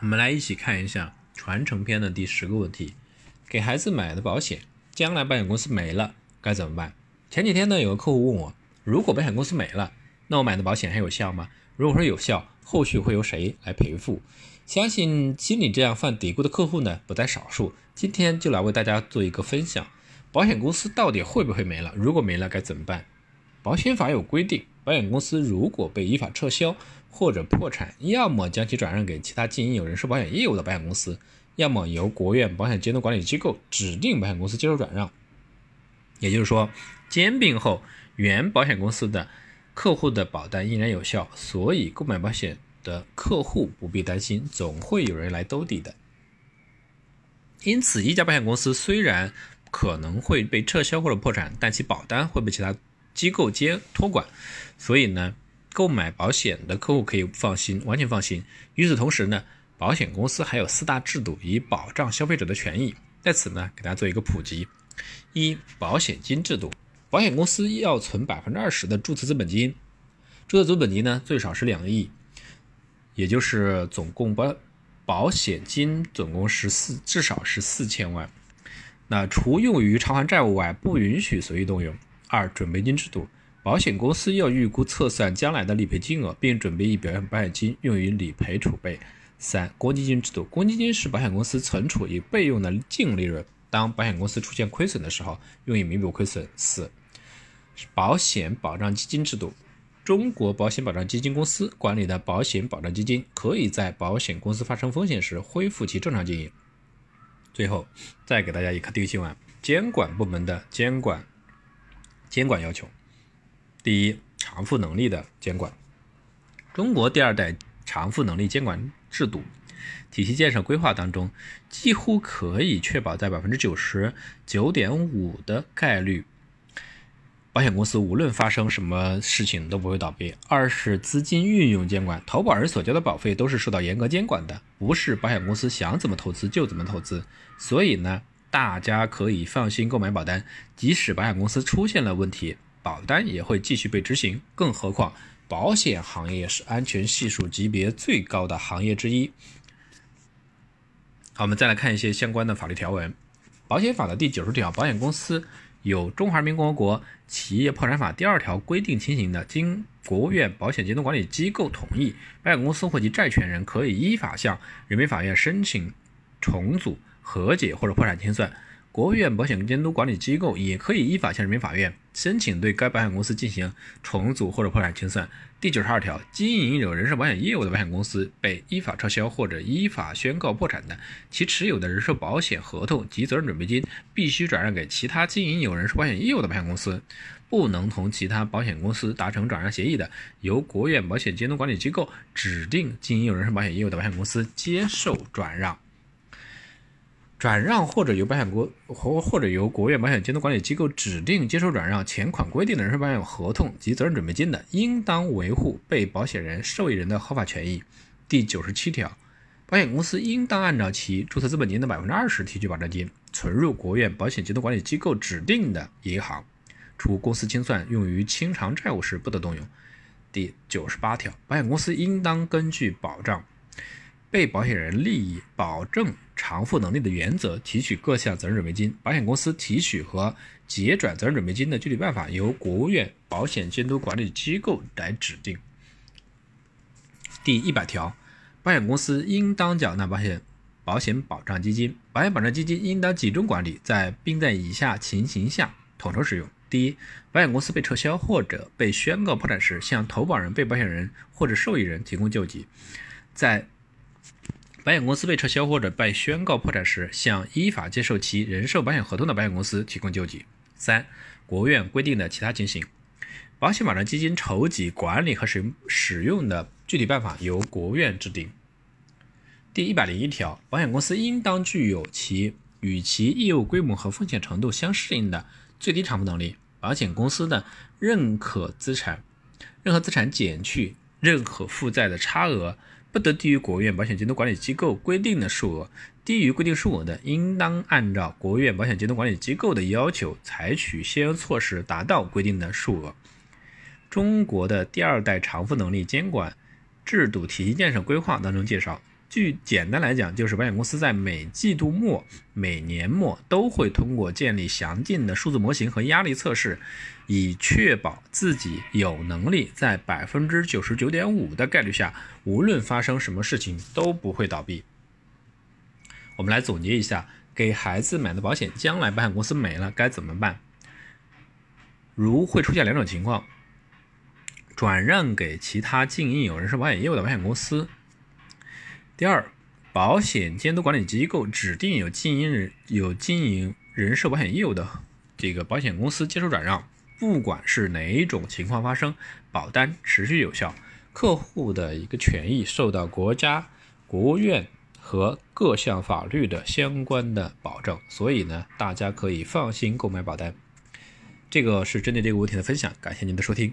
我们来一起看一下传承篇的第十个问题：给孩子买的保险，将来保险公司没了该怎么办？前几天呢，有个客户问我，如果保险公司没了，那我买的保险还有效吗？如果说有效，后续会由谁来赔付？相信心里这样犯嘀咕的客户呢不在少数。今天就来为大家做一个分享：保险公司到底会不会没了？如果没了该怎么办？保险法有规定，保险公司如果被依法撤销。或者破产，要么将其转让给其他经营有人寿保险业务的保险公司，要么由国务院保险监督管理机构指定保险公司接受转让。也就是说，兼并后原保险公司的客户的保单依然有效，所以购买保险的客户不必担心，总会有人来兜底的。因此，一家保险公司虽然可能会被撤销或者破产，但其保单会被其他机构接托管，所以呢。购买保险的客户可以放心，完全放心。与此同时呢，保险公司还有四大制度以保障消费者的权益。在此呢，给大家做一个普及：一、保险金制度，保险公司要存百分之二十的注册资本金，注册资本金呢最少是两亿，也就是总共保保险金总共是四，至少是四千万。那除用于偿还债务外，不允许随意动用。二、准备金制度。保险公司要预估测算将来的理赔金额，并准备一部分保险金用于理赔储备。三、公积金制度，公积金是保险公司存储以备用的净利润，当保险公司出现亏损的时候，用以弥补亏损。四、保险保障基金制度，中国保险保障基金公司管理的保险保障基金，可以在保险公司发生风险时恢复其正常经营。最后，再给大家一个第一新闻：监管部门的监管监管要求。第一，偿付能力的监管。中国第二代偿付能力监管制度体系建设规划当中，几乎可以确保在百分之九十九点五的概率，保险公司无论发生什么事情都不会倒闭。二是资金运用监管，投保人所交的保费都是受到严格监管的，不是保险公司想怎么投资就怎么投资。所以呢，大家可以放心购买保单，即使保险公司出现了问题。保单也会继续被执行，更何况保险行业是安全系数级别最高的行业之一。好，我们再来看一些相关的法律条文。保险法的第九十条，保险公司有《中华人民共和国企业破产法》第二条规定情形的，经国务院保险监督管理机构同意，保险公司或其债权人可以依法向人民法院申请重组、和解或者破产清算。国务院保险监督管理机构也可以依法向人民法院申请对该保险公司进行重组或者破产清算。第九十二条，经营有人寿保险业务的保险公司被依法撤销或者依法宣告破产的，其持有的人寿保险合同及责任准备金必须转让给其他经营有人寿保险业务的保险公司。不能同其他保险公司达成转让协议的，由国务院保险监督管理机构指定经营有人寿保险业务的保险公司接受转让。转让或者由保险国或或者由国务院保险监督管理机构指定接受转让前款规定的人寿保险合同及责任准备金的，应当维护被保险人、受益人的合法权益。第九十七条，保险公司应当按照其注册资本金的百分之二十提取保证金，存入国务院保险监督管理机构指定的银行，除公司清算用于清偿债务时，不得动用。第九十八条，保险公司应当根据保障。被保险人利益、保证偿付能力的原则，提取各项责任准备金。保险公司提取和结转责任准备金的具体办法，由国务院保险监督管理机构来指定。第一百条，保险公司应当缴纳保险保险保障基金，保险保障基金应当集中管理，在并在以下情形下统筹使用：第一，保险公司被撤销或者被宣告破产时，向投保人、被保险人或者受益人提供救济，在保险公司被撤销或者被宣告破产时，向依法接受其人寿保险合同的保险公司提供救济。三、国务院规定的其他情形，保险保障基金筹集、管理和使用使用的具体办法由国务院制定。第一百零一条，保险公司应当具有其与其业务规模和风险程度相适应的最低偿付能力。保险公司的认可资产，任何资产减去任何负债的差额。不得低于国务院保险监督管理机构规定的数额，低于规定数额的，应当按照国务院保险监督管理机构的要求，采取相应措施达到规定的数额。中国的第二代偿付能力监管制度体系建设规划当中介绍，据简单来讲，就是保险公司在每季度末、每年末都会通过建立详尽的数字模型和压力测试，以确保自己有能力在百分之九十九点五的概率下，无论发生什么事情都不会倒闭。我们来总结一下，给孩子买的保险，将来保险公司没了该怎么办？如会出现两种情况：转让给其他经营有人身保险业务的保险公司；第二，保险监督管理机构指定有经营人有经营人寿保险业务的这个保险公司接受转让。不管是哪一种情况发生，保单持续有效，客户的一个权益受到国家、国务院。和各项法律的相关的保证，所以呢，大家可以放心购买保单。这个是针对这个问题的分享，感谢您的收听。